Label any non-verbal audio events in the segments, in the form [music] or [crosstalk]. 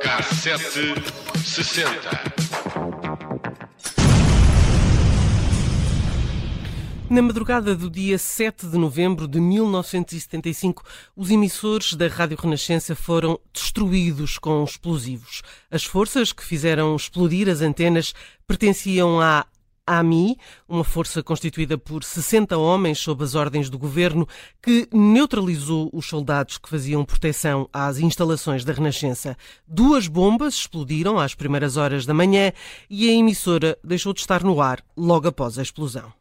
Cassete sessenta. Na madrugada do dia 7 de novembro de 1975, os emissores da Rádio Renascença foram destruídos com explosivos. As forças que fizeram explodir as antenas pertenciam à AMI, uma força constituída por 60 homens sob as ordens do governo, que neutralizou os soldados que faziam proteção às instalações da Renascença. Duas bombas explodiram às primeiras horas da manhã e a emissora deixou de estar no ar logo após a explosão.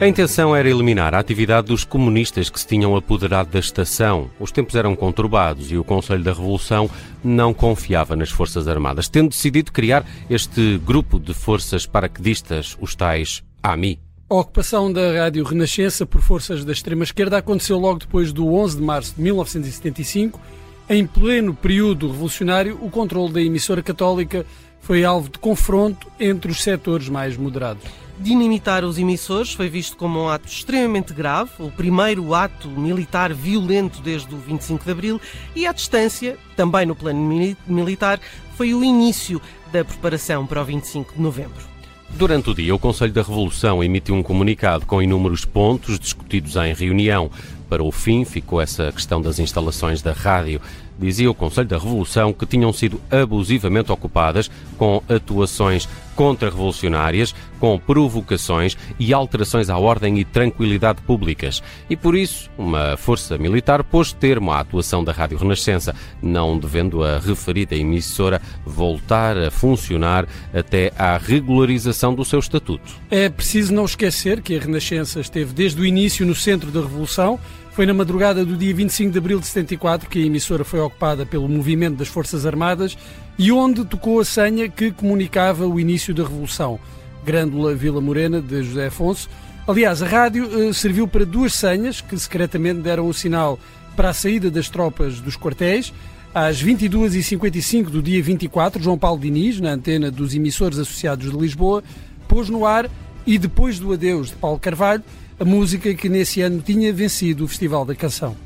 A intenção era eliminar a atividade dos comunistas que se tinham apoderado da estação. Os tempos eram conturbados e o Conselho da Revolução não confiava nas Forças Armadas, tendo decidido criar este grupo de forças paraquedistas, os tais AMI. A ocupação da Rádio Renascença por forças da extrema-esquerda aconteceu logo depois do 11 de março de 1975. Em pleno período revolucionário, o controle da emissora católica foi alvo de confronto entre os setores mais moderados. Dinamitar os emissores foi visto como um ato extremamente grave, o primeiro ato militar violento desde o 25 de Abril, e à distância, também no plano militar, foi o início da preparação para o 25 de Novembro. Durante o dia, o Conselho da Revolução emitiu um comunicado com inúmeros pontos discutidos em reunião. Para o fim, ficou essa questão das instalações da rádio. Dizia o Conselho da Revolução que tinham sido abusivamente ocupadas com atuações contra-revolucionárias, com provocações e alterações à ordem e tranquilidade públicas. E por isso, uma força militar pôs termo à atuação da Rádio Renascença, não devendo a referida emissora voltar a funcionar até à regularização do seu estatuto. É preciso não esquecer que a Renascença esteve desde o início no centro da Revolução foi na madrugada do dia 25 de abril de 74 que a emissora foi ocupada pelo movimento das Forças Armadas e onde tocou a senha que comunicava o início da Revolução. Grândola Vila Morena, de José Afonso. Aliás, a rádio eh, serviu para duas senhas que secretamente deram o sinal para a saída das tropas dos quartéis. Às 22h55 do dia 24, João Paulo Diniz, na antena dos emissores associados de Lisboa, pôs no ar e depois do adeus de Paulo Carvalho, a música que nesse ano tinha vencido o Festival da Canção.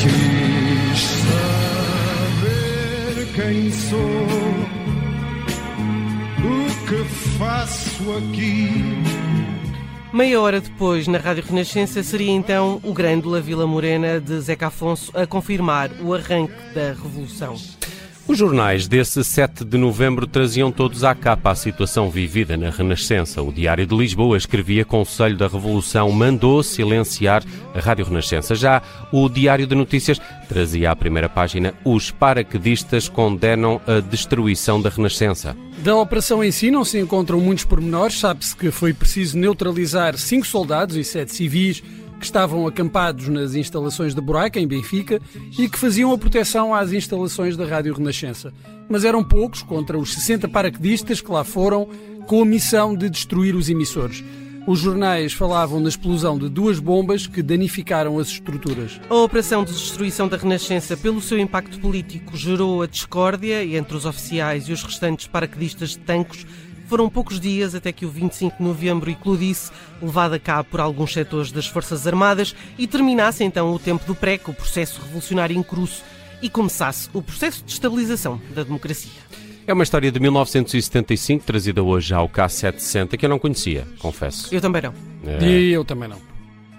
Quis saber quem sou, o que faço aqui. Meia hora depois, na Rádio Renascença, seria então o Grândola Vila Morena de Zeca Afonso a confirmar o arranque da Revolução. Os jornais desse 7 de novembro traziam todos à capa a situação vivida na Renascença. O Diário de Lisboa escrevia Conselho da Revolução mandou silenciar a Rádio Renascença. Já o Diário de Notícias trazia à primeira página os paraquedistas condenam a destruição da Renascença. Da operação em si não se encontram muitos pormenores. Sabe-se que foi preciso neutralizar cinco soldados e sete civis que estavam acampados nas instalações da Buraca, em Benfica, e que faziam a proteção às instalações da Rádio Renascença. Mas eram poucos contra os 60 paraquedistas que lá foram com a missão de destruir os emissores. Os jornais falavam na explosão de duas bombas que danificaram as estruturas. A operação de destruição da Renascença, pelo seu impacto político, gerou a discórdia entre os oficiais e os restantes paraquedistas de tanques foram poucos dias até que o 25 de novembro eclodisse, levado a cabo por alguns setores das Forças Armadas, e terminasse então o tempo do PREC, o processo revolucionário em curso, e começasse o processo de estabilização da democracia. É uma história de 1975, trazida hoje ao K760, que eu não conhecia, confesso. Eu também não. É... E eu também não.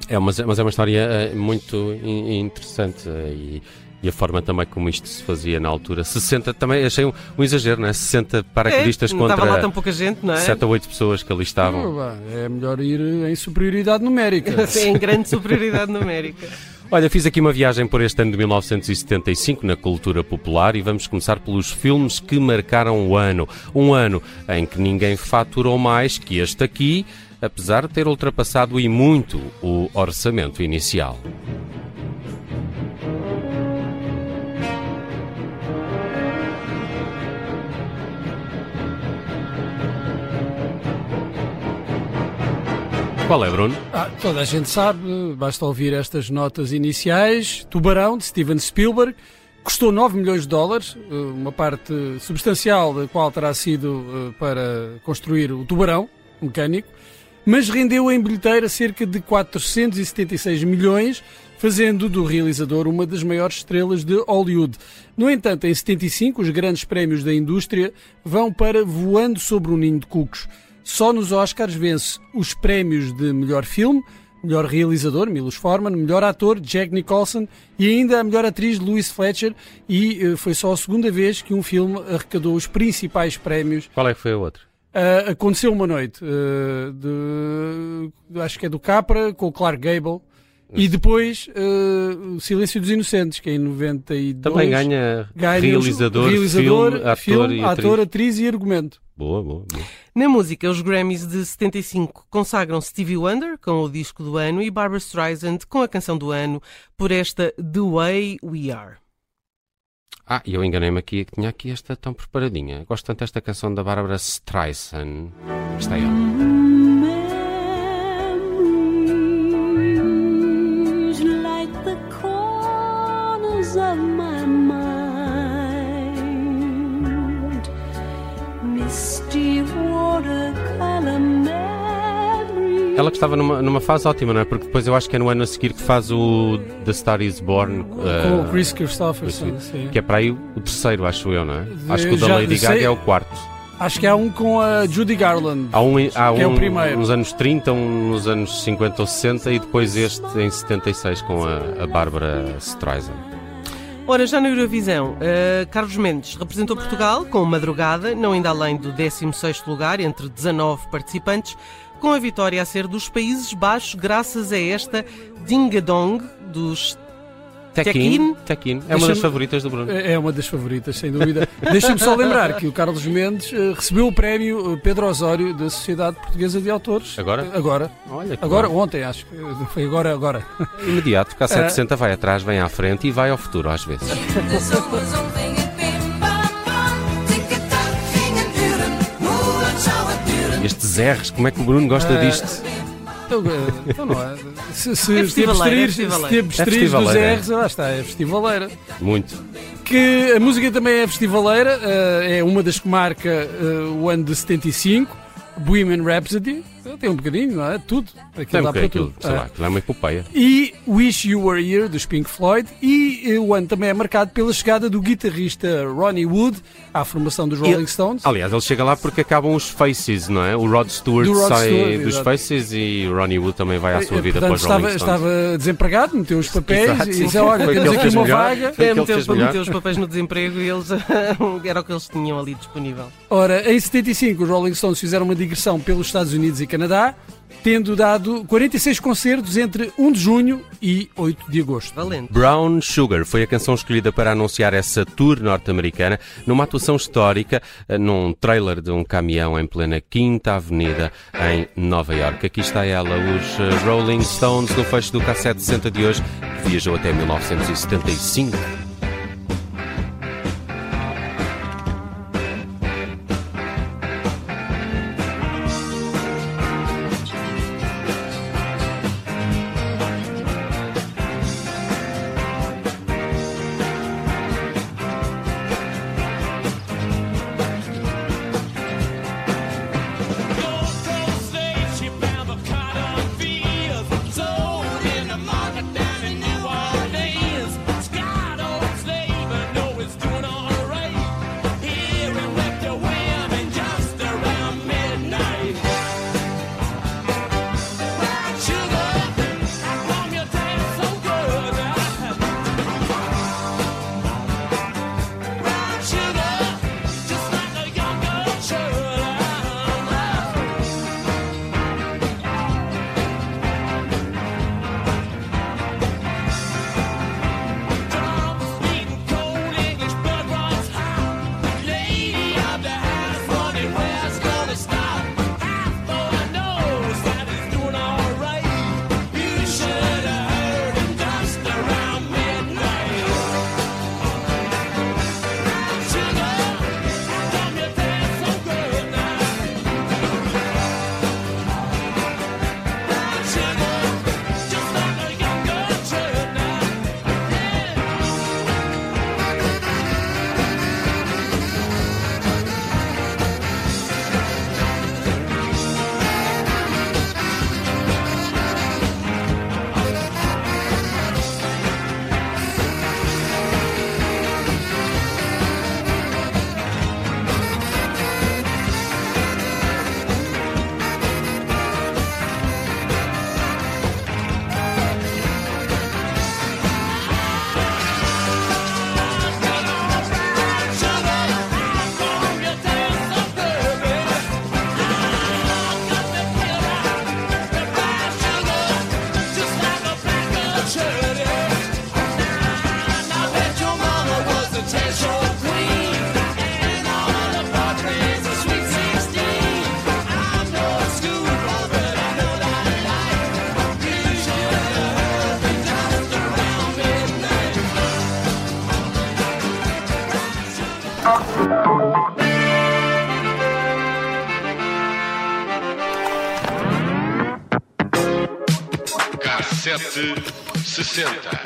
É, mas, mas é uma história eh, muito interessante eh, e e a forma também como isto se fazia na altura. 60 também achei um, um exagero, não é? 60 paraquedistas é, contra estava lá tão pouca gente, não é? 7 ou 8 pessoas que ali estavam. É melhor ir em superioridade numérica. [laughs] Sim, em grande superioridade numérica. Olha, fiz aqui uma viagem por este ano de 1975 na cultura popular e vamos começar pelos filmes que marcaram o ano. Um ano em que ninguém faturou mais que este aqui, apesar de ter ultrapassado e muito o orçamento inicial. Qual é, Bruno? Ah, toda a gente sabe, basta ouvir estas notas iniciais. Tubarão, de Steven Spielberg, custou 9 milhões de dólares, eh, uma parte substancial da qual terá sido eh, para construir o tubarão mecânico, mas rendeu em bilheteira cerca de 476 milhões, fazendo do realizador uma das maiores estrelas de Hollywood. No entanto, em 75, os grandes prémios da indústria vão para Voando sobre um Ninho de Cucos. Só nos Oscars vence os prémios de melhor filme, melhor realizador, Milos Forman, melhor ator, Jack Nicholson e ainda a melhor atriz, Louise Fletcher, e uh, foi só a segunda vez que um filme arrecadou os principais prémios. Qual é que foi o outro? Uh, aconteceu uma noite, uh, de, acho que é do Capra, com o Clark Gable. E depois uh, o Silêncio dos Inocentes, que é em 92. Também ganha, ganha realizador, realizador filme, ator, filme, e ator, atriz. atriz e argumento. Boa, boa, boa. Na música, os Grammys de 75 consagram Stevie Wonder com o disco do ano e Barbara Streisand com a canção do ano por esta The Way We Are. Ah, e eu enganei-me aqui, que tinha aqui esta tão preparadinha. Gosto tanto desta canção da Barbara Streisand. Está aí, Ela que estava numa, numa fase ótima, não é? Porque depois eu acho que é no ano a seguir que faz o The Star is Born. Com eh, o Chris Christopherson, sim. que é para aí o terceiro, acho eu, não é? Acho que o da Lady sei- Gaga é o quarto. Acho que há um com a Judy Garland. Há um, há Que é o um primeiro. nos anos 30, um nos anos 50 ou 60 e depois este em 76 com a, a Bárbara Streisand. Ora, já na Eurovisão, eh, Carlos Mendes representou Portugal com madrugada, não ainda além do 16º lugar entre 19 participantes, com a vitória a ser dos Países Baixos graças a esta Dingadong dos Tekin. Tekin. É uma das favoritas do Bruno. É uma das favoritas, sem dúvida. [laughs] Deixa-me só lembrar que o Carlos Mendes eh, recebeu o prémio eh, Pedro Osório da Sociedade Portuguesa de Autores. Agora? Eh, Agora. Olha Agora, bom. ontem, acho que foi agora, agora. Imediato, porque a É. 760 vai atrás, vem à frente e vai ao futuro às vezes. Estes R's, como é que o Bruno gosta É. disto? Então, eh, então não é. Se, se, É festivaleira, é abstrires É dos. R's, lá está, é festivaleira. Muito. Que a música também é festivaleira, eh, é uma das que marca eh, o ano de 75, Bohemian Rhapsody. Tem um bocadinho, não é? Tudo. Aquilo Tem um dá para aquilo, tudo. sei É. lá, aquilo é uma epopeia. E Wish You Were Here, dos Pink Floyd. E eh, o ano também é marcado pela chegada do guitarrista Ronnie Wood à formação dos Rolling Stones. Aliás, ele chega lá porque acabam os Faces, não é? O Rod Stewart Do Rod sai Stewart, dos exato. Faces e o Ronnie Wood também vai à sua Eh, vida Portanto, para os Rolling estava, Stones. estava desempregado, meteu os papéis Exato, e disse: Olha, temos aqui uma melhor. vaga. É, meteu, meteu os papéis no desemprego e eles [laughs] era o que eles tinham ali disponível. Ora, em 75, os Rolling Stones fizeram uma digressão pelos Estados Unidos e Canadá, tendo dado 46 concertos entre 1 de junho e 8 de agosto. Valente. Brown Sugar foi a canção escolhida para anunciar essa tour norte-americana numa atuação histórica eh, num trailer de um caminhão em plena Quinta Avenida em Nova York. Aqui está ela, os eh, Rolling Stones no fecho do cassete 60 de hoje, que viajou até 1975. 60.